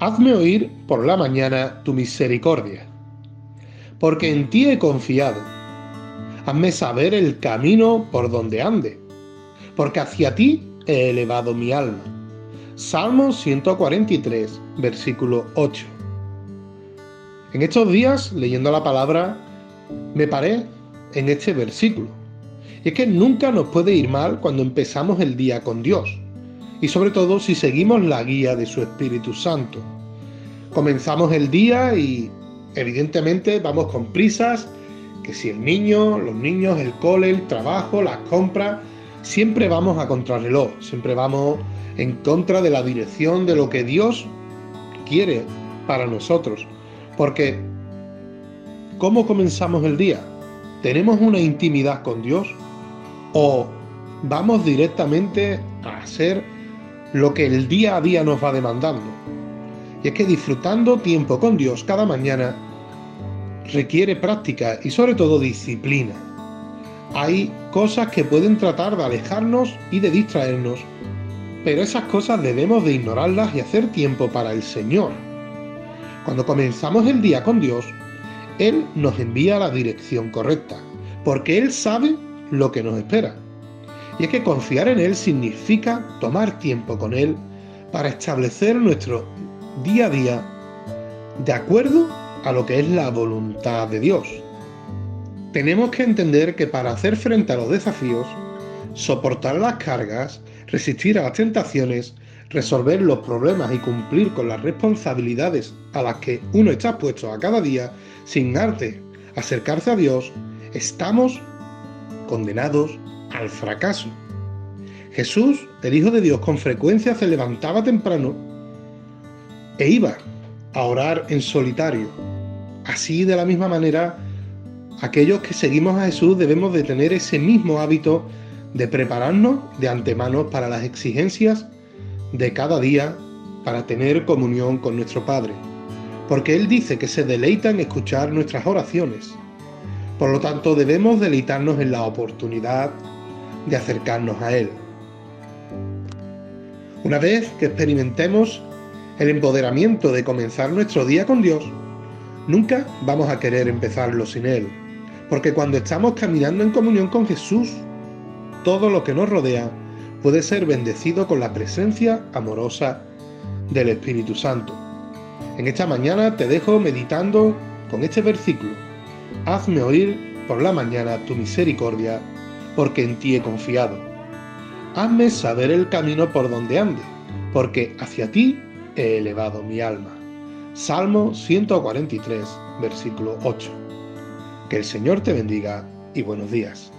Hazme oír por la mañana tu misericordia, porque en ti he confiado. Hazme saber el camino por donde ande, porque hacia ti he elevado mi alma. Salmo 143, versículo 8. En estos días, leyendo la palabra, me paré en este versículo. Y es que nunca nos puede ir mal cuando empezamos el día con Dios y sobre todo si seguimos la guía de su Espíritu Santo. Comenzamos el día y evidentemente vamos con prisas, que si el niño, los niños, el cole, el trabajo, las compras, siempre vamos a contrarreloj, siempre vamos en contra de la dirección de lo que Dios quiere para nosotros. Porque, ¿cómo comenzamos el día? ¿Tenemos una intimidad con Dios? ¿O vamos directamente a hacer lo que el día a día nos va demandando. Y es que disfrutando tiempo con Dios cada mañana requiere práctica y sobre todo disciplina. Hay cosas que pueden tratar de alejarnos y de distraernos, pero esas cosas debemos de ignorarlas y hacer tiempo para el Señor. Cuando comenzamos el día con Dios, Él nos envía la dirección correcta, porque Él sabe lo que nos espera. Y es que confiar en Él significa tomar tiempo con Él para establecer nuestro día a día de acuerdo a lo que es la voluntad de Dios. Tenemos que entender que para hacer frente a los desafíos, soportar las cargas, resistir a las tentaciones, resolver los problemas y cumplir con las responsabilidades a las que uno está puesto a cada día, sin arte, acercarse a Dios, estamos condenados al fracaso. Jesús, el Hijo de Dios, con frecuencia se levantaba temprano e iba a orar en solitario. Así, de la misma manera, aquellos que seguimos a Jesús debemos de tener ese mismo hábito de prepararnos de antemano para las exigencias de cada día para tener comunión con nuestro Padre. Porque Él dice que se deleita en escuchar nuestras oraciones. Por lo tanto, debemos deleitarnos en la oportunidad de acercarnos a Él. Una vez que experimentemos el empoderamiento de comenzar nuestro día con Dios, nunca vamos a querer empezarlo sin Él, porque cuando estamos caminando en comunión con Jesús, todo lo que nos rodea puede ser bendecido con la presencia amorosa del Espíritu Santo. En esta mañana te dejo meditando con este versículo. Hazme oír por la mañana tu misericordia porque en ti he confiado. Hazme saber el camino por donde ande, porque hacia ti he elevado mi alma. Salmo 143, versículo 8. Que el Señor te bendiga y buenos días.